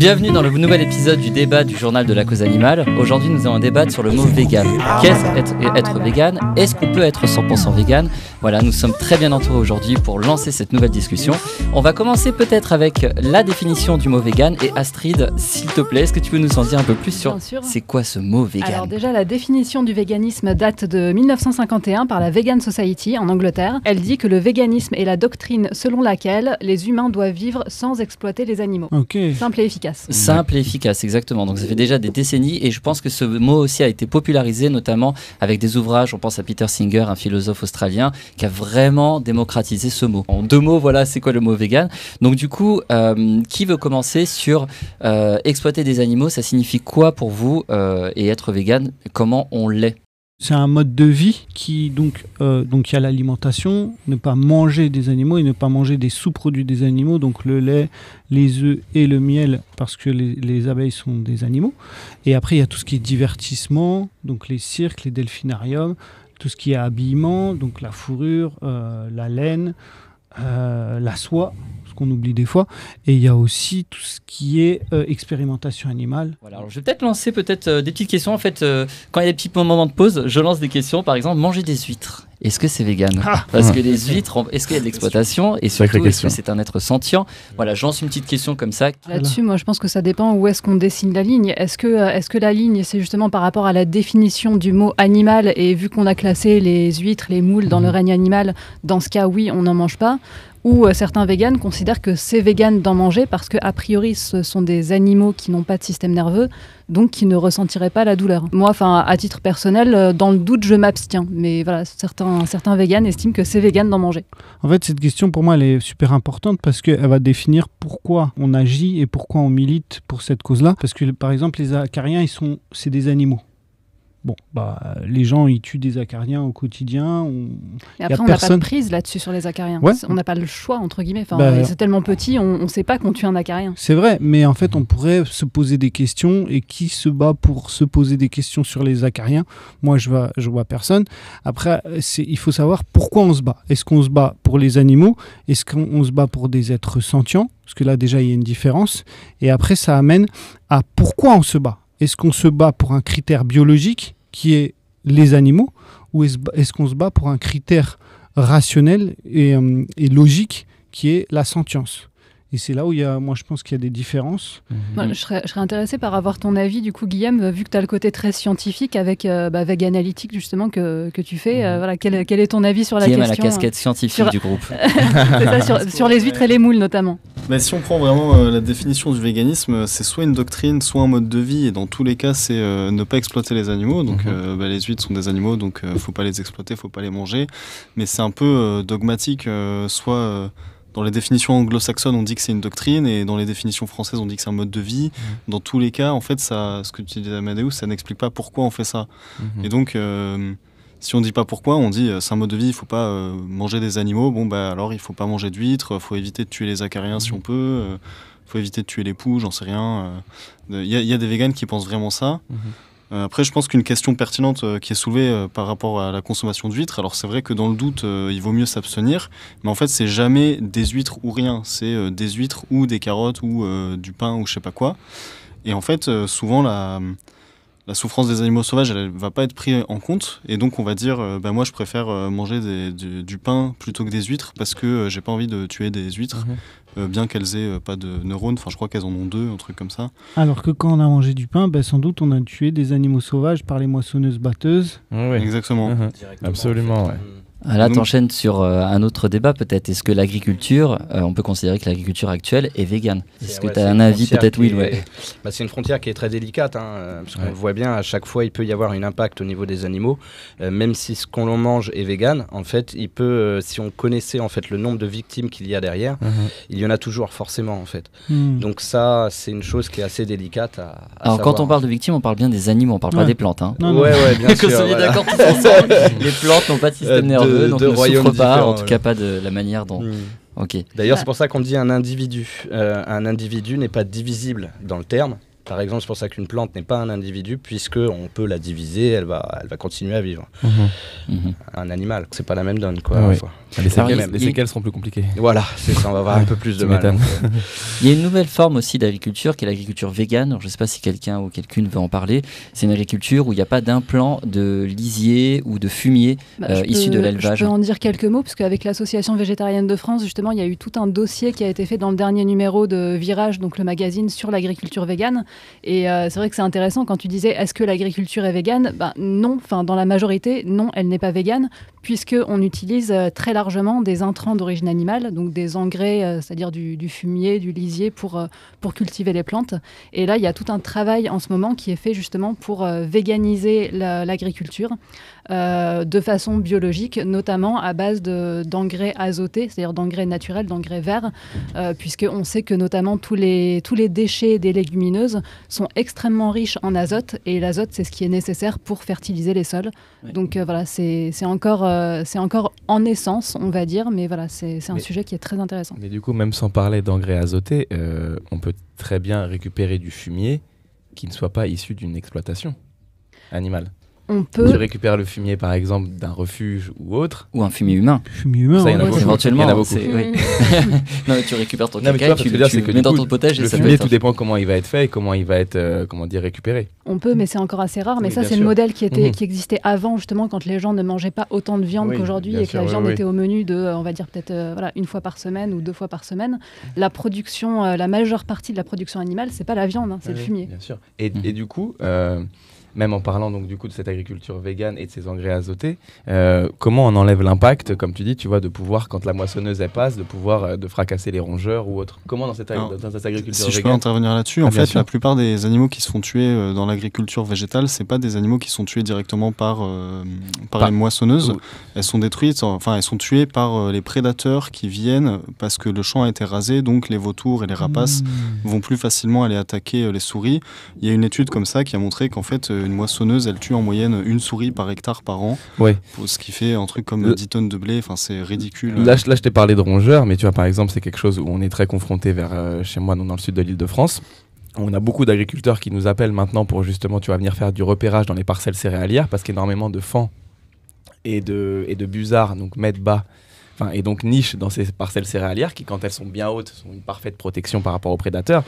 Bienvenue dans le nouvel épisode du débat du journal de la cause animale. Aujourd'hui, nous allons débattre sur le mot vegan. Qu'est-ce être, être vegan? Est-ce qu'on peut être 100% vegan? Voilà, nous sommes très bien entourés aujourd'hui pour lancer cette nouvelle discussion. On va commencer peut-être avec la définition du mot vegan. Et Astrid, s'il te plaît, est-ce que tu peux nous en dire un peu plus sur Bien sûr. c'est quoi ce mot vegan? Alors déjà, la définition du véganisme date de 1951 par la Vegan Society en Angleterre. Elle dit que le véganisme est la doctrine selon laquelle les humains doivent vivre sans exploiter les animaux. Ok. Simple et efficace. Simple et efficace, exactement. Donc ça fait déjà des décennies et je pense que ce mot aussi a été popularisé notamment avec des ouvrages. On pense à Peter Singer, un philosophe australien, qui a vraiment démocratisé ce mot. En deux mots, voilà, c'est quoi le mot vegan? Donc du coup, euh, qui veut commencer sur euh, exploiter des animaux? Ça signifie quoi pour vous euh, et être vegan? Comment on l'est? C'est un mode de vie qui donc euh, donc il y a l'alimentation, ne pas manger des animaux et ne pas manger des sous-produits des animaux, donc le lait, les œufs et le miel parce que les, les abeilles sont des animaux. Et après il y a tout ce qui est divertissement, donc les cirques, les delphinariums, tout ce qui est habillement, donc la fourrure, euh, la laine, euh, la soie, qu'on oublie des fois. Et il y a aussi tout ce qui est euh, expérimentation animale. Voilà, alors je vais peut-être lancer peut-être euh, des petites questions. En fait, euh, quand il y a des petits moments de pause, je lance des questions. Par exemple, manger des huîtres. Est-ce que c'est vegan Ah. Parce que les huîtres, est-ce qu'il y a de l'exploitation Et surtout, est-ce que c'est un être sentient? Voilà, je lance une petite question comme ça. Là-dessus, moi, je pense que ça dépend où est-ce qu'on dessine la ligne. Est-ce que, euh, est-ce que la ligne, c'est justement par rapport à la définition du mot animal? Et vu qu'on a classé les huîtres, les moules dans le règne animal, dans ce cas, oui, on n'en mange pas. Ou euh, certains véganes considèrent que c'est vegan d'en manger parce que a priori, ce sont des animaux qui n'ont pas de système nerveux, donc qui ne ressentiraient pas la douleur. Moi, enfin, à titre personnel, euh, dans le doute, je m'abstiens. Mais voilà, certains, certains véganes estiment que c'est vegan d'en manger. En fait, cette question, pour moi, elle est super importante parce qu'elle va définir pourquoi on agit et pourquoi on milite pour cette cause-là. Parce que, par exemple, les acariens, ils sont, c'est des animaux. Bon, bah, les gens, ils tuent des acariens au quotidien. on- Et Y a après, on n'a pas de personne- prise là-dessus sur les acariens. Ouais. On n'a pas le choix, entre guillemets. Enfin, Bah, c'est tellement petit, on ne sait pas qu'on tue un acarien. C'est vrai, mais en fait, on pourrait se poser des questions. Et qui se bat pour se poser des questions sur les acariens? Moi, je vois, je vois personne. Après, il faut savoir pourquoi on se bat. Est-ce qu'on se bat pour les animaux? Est-ce qu'on on se bat pour des êtres sentients? Parce que là, déjà, il y a une différence. Et après, ça amène à pourquoi on se bat. Est-ce qu'on se bat pour un critère biologique qui est les animaux Ou est-ce, qu'on se bat pour un critère rationnel et, euh, et logique qui est la sentience? Et c'est là où il y a, moi je pense qu'il y a des différences. Moi, je, serais, je serais intéressée par avoir ton avis, du coup, Guillaume, vu que tu as le côté très scientifique avec euh, bah, justement, que, que tu fais. euh, voilà, quel, quel est ton avis sur la Qui aime à la question casquette scientifique sur- du groupe ça, sur, sur les huîtres et les moules, notamment. Bah, si on prend vraiment euh, la définition du véganisme, euh, c'est soit une doctrine, soit un mode de vie, et dans tous les cas, c'est euh, ne pas exploiter les animaux. Donc, Mhm. euh, bah, les huîtres sont des animaux, donc euh, faut pas les exploiter, faut pas les manger. Mais c'est un peu euh, dogmatique, euh, soit euh, dans les définitions anglo-saxonnes, on dit que c'est une doctrine, et dans les définitions françaises, on dit que c'est un mode de vie. Dans tous les cas, en fait, ça, ce que tu disais, Amadeus, ça n'explique pas pourquoi on fait ça. Mhm. Et donc, euh, si on dit pas pourquoi, on dit euh, c'est un mode de vie, il faut pas euh, manger des animaux. Bon, bah alors il faut pas manger d'huîtres, faut éviter de tuer les acariens si on peut, euh, faut éviter de tuer les poux, j'en sais rien. Il y a des véganes qui pensent vraiment ça. Euh, après, je pense qu'une question pertinente euh, qui est soulevée euh, par rapport à la consommation d'huîtres, alors c'est vrai que dans le doute, il vaut mieux s'abstenir, mais en fait, c'est jamais des huîtres ou rien, c'est des huîtres ou des carottes ou du pain ou je sais pas quoi. Et en fait, souvent, la, la souffrance des animaux sauvages, elle, elle va pas être prise en compte, et donc on va dire, euh, bah, moi, je préfère euh, manger des- du, du pain plutôt que des huîtres parce que euh, j'ai pas envie de tuer des huîtres, Mhm. euh, bien qu'elles aient euh, pas de neurones. Enfin, je crois qu'elles en ont deux, un truc comme ça. Alors que quand on a mangé du pain, ben, sans doute on a tué des animaux sauvages par les moissonneuses batteuses. Oui, Exactement. Mhm. Absolument, ouais. Ah, Là, Donc- t'enchaînes sur euh, un autre débat peut-être. Est-ce que l'agriculture, euh, on peut considérer que l'agriculture actuelle est végane? Est-ce que ouais, tu as un avis peut-être? Qui oui est- ouais. Bah, c'est une frontière qui est très délicate, hein, euh, parce qu'on Ouais. le voit bien, à chaque fois, il peut y avoir un impact au niveau des animaux. Euh, même si ce qu'on mange est vegan, en fait, il peut, euh, si on connaissait en fait le nombre de victimes qu'il y a derrière, Mhm. il y en a toujours forcément en fait. Hmm. Donc ça, c'est une chose qui est assez délicate à, à Alors quand on parle de victimes, on parle bien des animaux, on parle pas Ouais. des plantes. Hein. Non, non. ouais, ouais, bien Que sûr. voilà. d'accord. Les plantes n'ont pas de système de- nerveux, donc de ne royaumes souffrent pas, en tout cas pas de la manière dont. Mm. Ok. D'ailleurs, c'est pour ça qu'on dit un individu. Euh, un individu n'est pas divisible dans le terme. Par exemple, c'est pour ça qu'une plante n'est pas un individu, puisque on peut la diviser, elle va, elle va continuer à vivre. Mhm. Mhm. Un animal, c'est pas la même donne, quoi. Ah oui. Faut- Les séquelles, il- les il- séquelles seront plus compliquées. Voilà, c'est ça, on va avoir un peu plus de mal. donc, euh, Il y a une nouvelle forme aussi d'agriculture qui est l'agriculture végane. Alors, je ne sais pas si quelqu'un ou quelqu'une veut en parler. C'est une agriculture où il n'y a pas d'implant de lisier ou de fumier Bah, euh, issu de l'élevage. Je peux en dire quelques mots, parce qu'avec l'Association végétarienne de France, justement, il y a eu tout un dossier qui a été fait dans le dernier numéro de Virage, donc le magazine sur l'agriculture végane. Et euh, c'est vrai que c'est intéressant quand tu disais est-ce que l'agriculture est végane? Ben, Non, dans la majorité, non, elle n'est pas végane, puisqu'on utilise euh, très largement des intrants d'origine animale, donc des engrais, euh, c'est-à-dire du, fumier, du lisier pour, pour cultiver les plantes. Et là, il y a tout un travail en ce moment qui est fait justement pour véganiser la- l'agriculture euh, de façon biologique, notamment à base de- d'engrais azotés, c'est-à-dire d'engrais naturels, d'engrais verts, euh, puisqu'on sait que notamment tous les, tous les déchets des légumineuses sont extrêmement riches en azote, et l'azote, c'est ce qui est nécessaire pour fertiliser les sols. Donc euh, voilà, c'est encore, euh, c'est encore en essence, on va dire, mais voilà, c'est un Mais- sujet qui est très intéressant. Mais du coup, même sans parler d'engrais azotés, on peut très bien récupérer du fumier qui ne soit pas issu d'une exploitation animale. On Tu récupères le fumier, par exemple, d'un refuge ou autre. Ou un fumier humain. Fumier humain. Ça, il y en a ouais. beaucoup. Éventuellement. Il y en a beaucoup. oui. non, mais tu récupères ton Non, mais tu caca, vois, tu, tu c'est que le mets dans coup, ton potager. Le ça peut fumier, tout dépend comment il va être fait et comment il va être, euh, comment dire, récupéré. On peut, mais c'est encore assez rare. Mais Oui, ça, c'est le modèle qui, était, Mhm. qui existait avant, justement, quand les gens ne mangeaient pas autant de viande Oui, qu'aujourd'hui et que sûr, la viande oui. était au menu de, euh, on va dire, peut-être euh, voilà, une fois par semaine ou deux fois par semaine. La production, euh, la majeure partie de la production animale, c'est pas la viande, hein, c'est le fumier. Bien sûr. Et, et du coup, euh, même en parlant donc du coup de cette agriculture végane et de ces engrais azotés, euh, comment on enlève l'impact, comme tu dis, tu vois, de pouvoir quand la moissonneuse elle passe, de pouvoir euh, de fracasser les rongeurs ou autre. Comment dans cette, Alors, dans cette agriculture Si je peux végane intervenir là-dessus, Ah, en fait, sûr. la plupart des animaux qui se font tuer euh, dans l'agriculture végétale, c'est pas des animaux qui sont tués directement par, euh, par Par- les moissonneuses. Ou- Elles sont détruites, enfin, elles sont tuées par euh, les prédateurs qui viennent parce que le champ a été rasé, donc les vautours et les rapaces Mmh. vont plus facilement aller attaquer euh, les souris. Il y a une étude comme ça qui a montré qu'en fait, euh, une moissonneuse, elle tue en moyenne une souris par hectare par an, Ouais. ce qui fait un truc comme Le- 10 tonnes de blé. Enfin, c'est ridicule. Là, je, là, je t'ai parlé de rongeurs, mais tu vois, par exemple, c'est quelque chose où on est très confronté vers euh, chez moi, dans le sud de l'île de France. On a beaucoup d'agriculteurs qui nous appellent maintenant pour justement, tu vas venir faire du repérage dans les parcelles céréalières parce qu'énormément de fans et de, et de busards, donc mettent bas, et donc nichent dans ces parcelles céréalières qui, quand elles sont bien hautes, sont une parfaite protection par rapport aux prédateurs.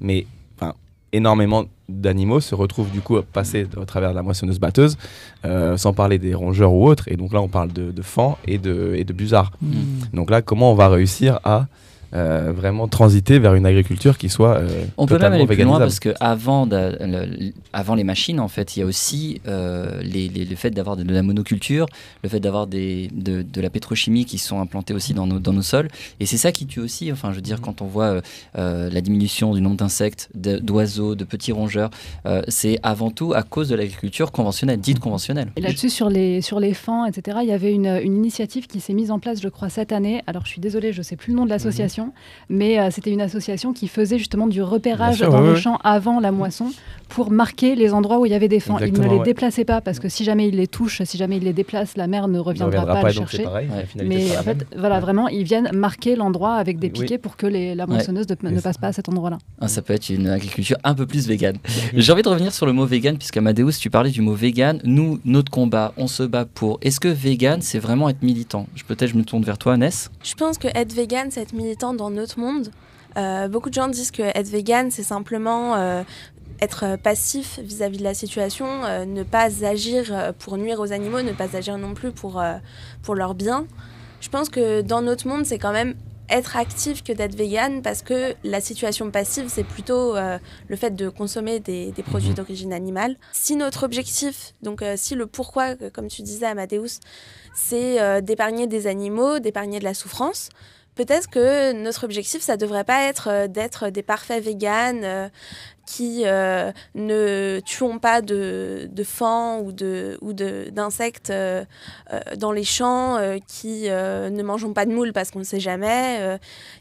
Mais enfin, énormément d'animaux se retrouvent du coup à passer au travers de la moissonneuse batteuse, euh, sans parler des rongeurs ou autres. Et donc là, on parle de, de fans et de, et de busards. Mmh. Donc là, comment on va réussir à euh, vraiment transiter vers une agriculture qui soit euh, On peut même aller plus loin parce que avant, de- le- avant les machines, en fait, il y a aussi euh, les- les- le fait d'avoir de, de la monoculture, le fait d'avoir des, de, de la pétrochimie qui sont implantées aussi dans nos, dans nos sols. Et c'est ça qui tue aussi. Enfin, je veux dire, quand on voit euh, la diminution du nombre d'insectes, d'oiseaux, de petits rongeurs, euh, c'est avant tout à cause de l'agriculture conventionnelle, dite conventionnelle. Et là-dessus, sur les, sur les fans, etc., il y avait une, une initiative qui s'est mise en place, je crois, cette année. Alors, je suis désolée, je ne sais plus le nom de l'association, mais euh, c'était une association qui faisait justement du repérage sûr, dans ouais, le ouais. champ avant la moisson pour marquer les endroits où il y avait des fans. Ils ne les ouais. déplaçaient pas parce que si jamais ils les touchent, si jamais ils les déplacent, la mère ne reviendra reviendra pas, pas, chercher. pareil. Mais en fait, voilà, vraiment, ils viennent marquer l'endroit avec des Oui. piquets pour que les, la moissonneuse ne, passe pas à cet endroit-là. Ah, ça peut être une agriculture un peu plus végane. J'ai envie de revenir sur le mot vegan, puisque Amadeus, tu parlais du mot vegan. Nous, notre combat, on se bat pour. Est-ce que vegan, c'est vraiment être militant? Peut-être je me tourne vers toi, Ness. Je pense que être vegan, c'est être militant dans notre monde. Euh, beaucoup de gens disent que être vegan, c'est simplement euh, être passif vis-à-vis de la situation, euh, ne pas agir pour nuire aux animaux, ne pas agir non plus pour, pour leur bien. Je pense que dans notre monde, c'est quand même être actif que d'être vegan parce que la situation passive, c'est plutôt euh, le fait de consommer des, des produits Mhm. d'origine animale. Si notre objectif, donc euh, si le pourquoi, comme tu disais Amadeus, c'est euh, d'épargner des animaux, d'épargner de la souffrance, peut-être que notre objectif, ça devrait pas être euh, d'être des parfaits véganes euh, qui euh, ne tuons pas de, de ou de ou d'insectes dans les champs, qui ne mangeons pas de moules parce qu'on ne sait jamais,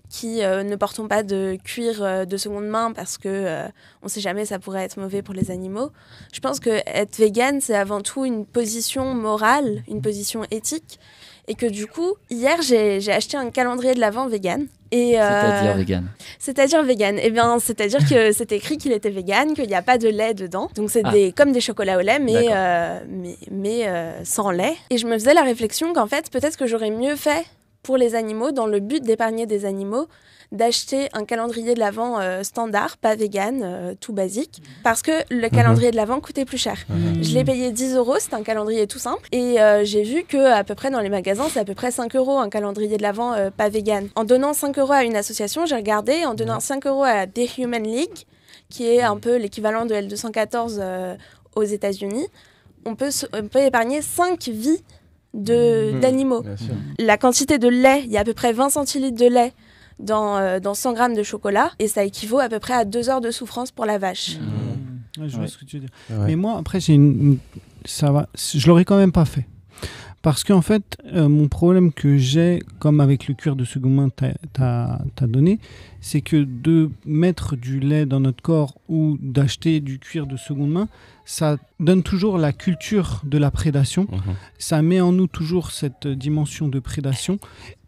qui ne portons pas de cuir de seconde main parce que on sait jamais ça pourrait être mauvais pour les animaux. Je pense que être vegan, c'est avant tout une position morale, une position éthique. Et que du coup, hier, j'ai acheté un calendrier de l'Avent vegan. Euh, C'est-à-dire vegan. C'est-à-dire vegan. Eh bien, c'est-à-dire que c'est écrit qu'il était vegan, qu'il n'y a pas de lait dedans. Donc c'est Ah. des, comme des chocolats au lait, mais, euh, mais, mais, euh, sans lait. Et je me faisais la réflexion qu'en fait, peut-être que j'aurais mieux fait pour les animaux, dans le but d'épargner des animaux, d'acheter un calendrier de l'Avent euh, standard, pas vegan, euh, tout basique, parce que le calendrier de l'Avent coûtait plus cher. Je l'ai payé 10 euros, c'est un calendrier tout simple. Et euh, j'ai vu que à peu près dans les magasins, c'est à peu près 5 euros un calendrier de l'Avent pas vegan. En donnant 5 euros à une association, j'ai regardé, en donnant 5 euros à The Human League, qui est un peu l'équivalent de L214 euh, aux États-Unis, on peut, se- on peut épargner 5 vies de- Mhm. d'animaux. La quantité de lait, il y a à peu près 20 centilitres de lait dans, euh, dans 100 grammes de chocolat, et ça équivaut à peu près à 2 heures de souffrance pour la vache. Ouais, je vois Ouais. ce que tu veux dire. Ouais. Mais moi, après, j'ai une, ça va. Je l'aurais quand même pas fait. Parce qu'en fait, euh, mon problème que j'ai, comme avec le cuir de seconde main que tu as, donné, c'est que de mettre du lait dans notre corps ou d'acheter du cuir de seconde main, ça donne toujours la culture de la prédation. Mhm. Ça met en nous toujours cette dimension de prédation.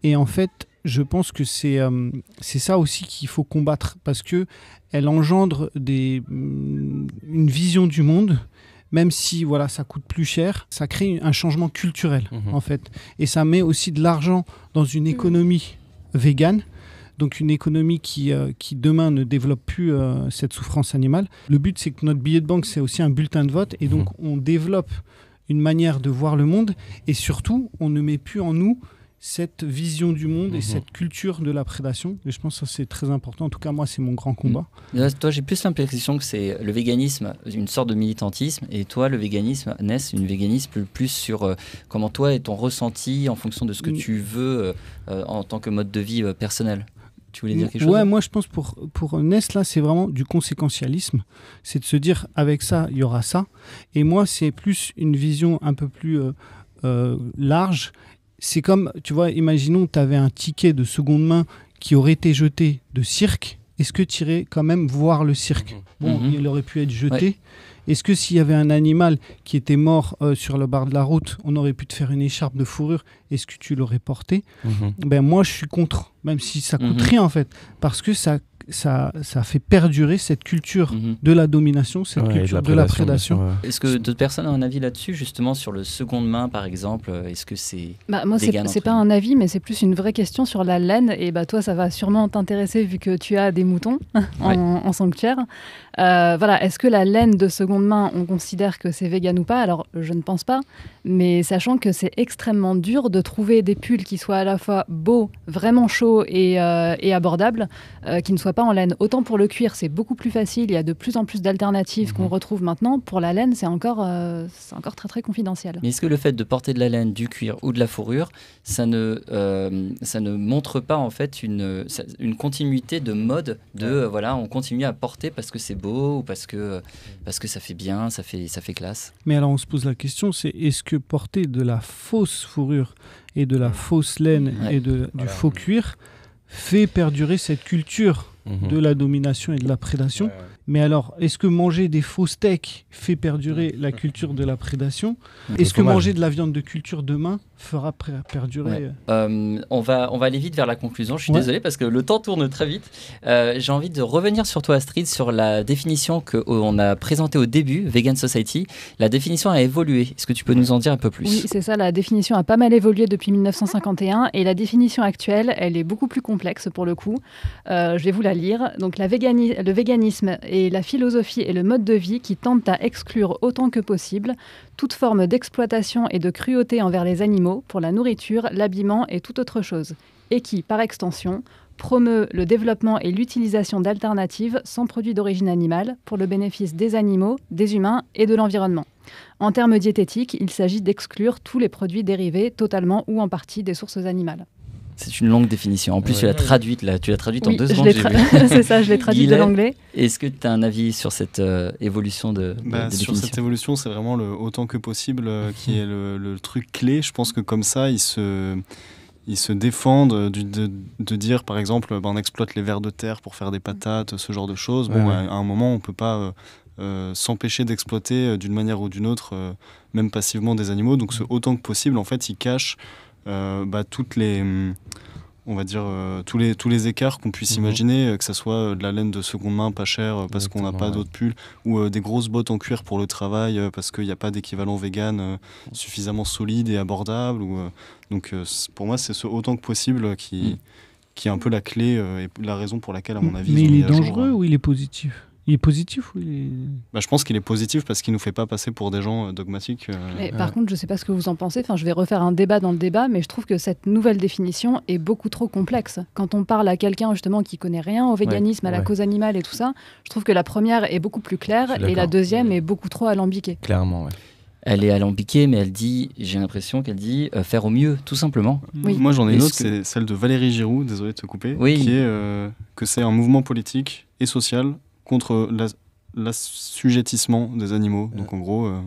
Et en fait, je pense que c'est euh, c'est ça aussi qu'il faut combattre parce que elle engendre des, mm, une vision du monde. Même si voilà, ça coûte plus cher, ça crée un changement culturel Mhm. en fait, et ça met aussi de l'argent dans une économie végane, donc une économie qui, euh, qui demain ne développe plus euh, cette souffrance animale. Le but c'est que notre billet de banque c'est aussi un bulletin de vote, et donc on développe une manière de voir le monde, et surtout on ne met plus en nous cette vision du monde et Mhm. cette culture de la prédation. Et je pense que c'est très important. En tout cas moi c'est mon grand combat. Là, toi, j'ai plus l'impression que c'est le véganisme, une sorte de militantisme, et toi, le véganisme, Ness, une véganisme plus, plus sur euh, comment toi et ton ressenti en fonction de ce que Mm. tu veux euh, euh, en tant que mode de vie euh, personnel. Tu voulais dire quelque chose Ouais, moi je pense pour, pour Ness, là, c'est vraiment du conséquentialisme. C'est de se dire, avec ça, il y aura ça. Et moi, c'est plus une vision un peu plus large. C'est comme, tu vois, imaginons que tu avais un ticket de seconde main qui aurait été jeté de cirque. Est-ce que tu irais quand même voir le cirque? Bon, Mhm. il aurait pu être jeté. Est-ce que s'il y avait un animal qui était mort euh, sur le bar de la route, on aurait pu te faire une écharpe de fourrure? Est-ce que tu l'aurais porté? Mhm. ben moi je suis contre, même si ça coûte Mhm. rien en fait, parce que ça, ça, ça fait perdurer cette culture Mhm. de la domination, cette Ouais, culture de la prédation. Est-ce que d'autres personnes ont un avis là-dessus, justement, sur le seconde main, par exemple euh, Est-ce que c'est. Bah, moi, c'est pas un avis, mais c'est plus une vraie question sur la laine. Et bah, toi, ça va sûrement t'intéresser vu que tu as des moutons en, Ouais. en sanctuaire. Euh, voilà, est-ce que la laine de seconde main, on considère que c'est vegan ou pas? Alors, je ne pense pas. Mais sachant que c'est extrêmement dur de trouver des pulls qui soient à la fois beaux, vraiment chauds et, euh, et abordables, euh, qui ne soient pas en laine. Autant pour le cuir, c'est beaucoup plus facile. Il y a de plus en plus d'alternatives qu'on retrouve maintenant. Pour la laine, c'est encore, euh, c'est encore très très confidentiel. Mais est-ce que le fait de porter de la laine, du cuir ou de la fourrure, ça ne, euh, ça ne montre pas en fait une, une continuité de mode de euh, voilà, on continue à porter parce que c'est beau ou parce que, parce que ça fait bien, ça fait, ça fait classe? Mais alors on se pose la question, c'est est-ce que porter de la fausse fourrure et de la fausse laine Ouais. et de, du Voilà. faux cuir fait perdurer cette culture Mhm. de la domination et de la prédation Ouais, ouais. Mais alors, est-ce que manger des faux steaks fait perdurer la culture de la prédation? Est-ce que manger de la viande de culture demain fera perdurer Ouais. euh, Euh, on, va, on va aller vite vers la conclusion. Je suis Ouais. désolé parce que le temps tourne très vite. Euh, J'ai envie de revenir sur toi, Astrid, sur la définition qu'on a présentée au début, Vegan Society. La définition a évolué. Est-ce que tu peux nous en dire un peu plus? Oui, c'est ça, la définition a pas mal évolué depuis 1951 et la définition actuelle, elle est beaucoup plus complexe pour le coup. Euh, je vais vous la lire. Donc la végani- le véganisme est la philosophie et le mode de vie qui tentent à exclure autant que possible toute forme d'exploitation et de cruauté envers les animaux pour la nourriture, l'habillement et toute autre chose. Et qui, par extension, promeut le développement et l'utilisation d'alternatives sans produits d'origine animale pour le bénéfice des animaux, des humains et de l'environnement. En termes diététiques, il s'agit d'exclure tous les produits dérivés totalement ou en partie des sources animales. C'est une longue définition. En plus, Ouais. tu l'as traduite là. Tu l'as traduite en deux je secondes. tra- c'est ça, je l'ai traduit de l'anglais. Est-ce que tu as un avis sur cette euh, évolution de, Bah, de sur cette évolution, c'est vraiment le autant que possible euh, qui est le, le truc clé. Je pense que comme ça, ils se, ils se défendent du- de, de dire, par exemple, bah, on exploite les vers de terre pour faire des patates, ce genre de choses. Bon, Ouais, bah, ouais. à un moment, on peut pas euh, euh, s'empêcher d'exploiter euh, d'une manière ou d'une autre, euh, même passivement, des animaux. Donc, ce autant que possible, en fait, ils cachent bah, toutes les. on va dire, euh, tous, les, tous les écarts qu'on puisse Mhm. imaginer, euh, que ce soit euh, de la laine de seconde main pas chère euh, parce qu'on n'a pas ouais. d'autres pulls, ou euh, des grosses bottes en cuir pour le travail euh, parce qu'il n'y a pas d'équivalent vegan euh, suffisamment solide et abordable. Ou, euh, donc euh, pour moi, c'est ce autant que possible euh, qui, Mhm. qui est un peu la clé euh, et la raison pour laquelle, à mon avis, Mais il est jour, dangereux euh, ou il est positif? Il est positif ou il est... bah, je pense qu'il est positif parce qu'il nous fait pas passer pour des gens euh, dogmatiques. euh, Mais Ouais. par contre, je ne sais pas ce que vous en pensez. Enfin, je vais refaire un débat dans le débat, mais je trouve que cette nouvelle définition est beaucoup trop complexe. Quand on parle à quelqu'un justement qui connaît rien au véganisme, à la ouais. cause animale et tout ça, je trouve que la première est beaucoup plus claire et la deuxième est beaucoup trop alambiquée. Clairement, ouais. Elle est alambiquée, mais elle dit, j'ai l'impression qu'elle dit euh, faire au mieux, tout simplement. Oui. Moi, j'en ai une autre, que- c'est celle de Valérie Giroud, désolé de te couper, Oui. qui est euh, que c'est un mouvement politique et social contre la- l'assujettissement des animaux. Donc, en gros, euh,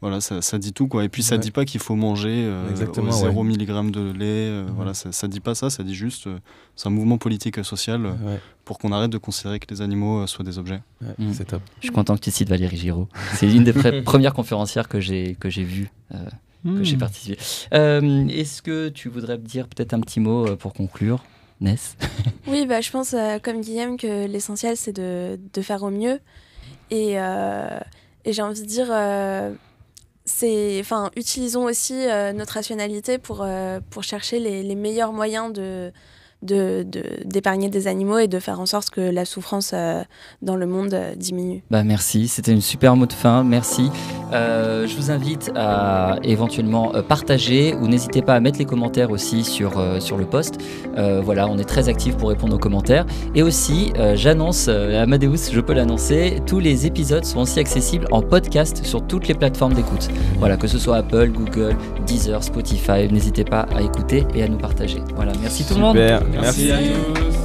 voilà, ça, ça dit tout, quoi. Et puis, ça Ouais. dit pas qu'il faut manger euh, Exactement, au 0 ouais. mg de lait. euh, Mhm. Voilà, ça, ça dit pas ça, ça dit juste, euh, c'est un mouvement politique et social euh, Ouais, pour qu'on arrête de considérer que les animaux euh, soient des objets. ouais, Mm. C'est top. Je suis content que tu cites Valérie Giraud. C'est une des pre- premières conférencières que j'ai que j'ai vues, euh, Hmm. que j'ai participé. Euh, Est-ce que tu voudrais me dire peut-être un petit mot pour conclure, Ness Oui, bah, je pense, euh, comme Guillaume, que l'essentiel, c'est de, de faire au mieux. Et, euh, et j'ai envie de dire, euh, c'est, utilisons aussi notre rationalité pour, pour chercher les, les meilleurs moyens de, de, de- d'épargner des animaux et de faire en sorte que la souffrance euh, dans le monde euh, diminue. Bah merci, c'était une super mot de fin, merci. Euh, je vous invite à éventuellement partager ou n'hésitez pas à mettre les commentaires aussi sur, euh, sur le post. Euh, voilà, on est très actifs pour répondre aux commentaires. Et aussi, euh, j'annonce, euh, Amadeus, je peux l'annoncer, tous les épisodes sont aussi accessibles en podcast sur toutes les plateformes d'écoute. Voilà, que ce soit Apple, Google, Deezer, Spotify, n'hésitez pas à écouter et à nous partager. Voilà, merci tout le monde. Merci. Merci.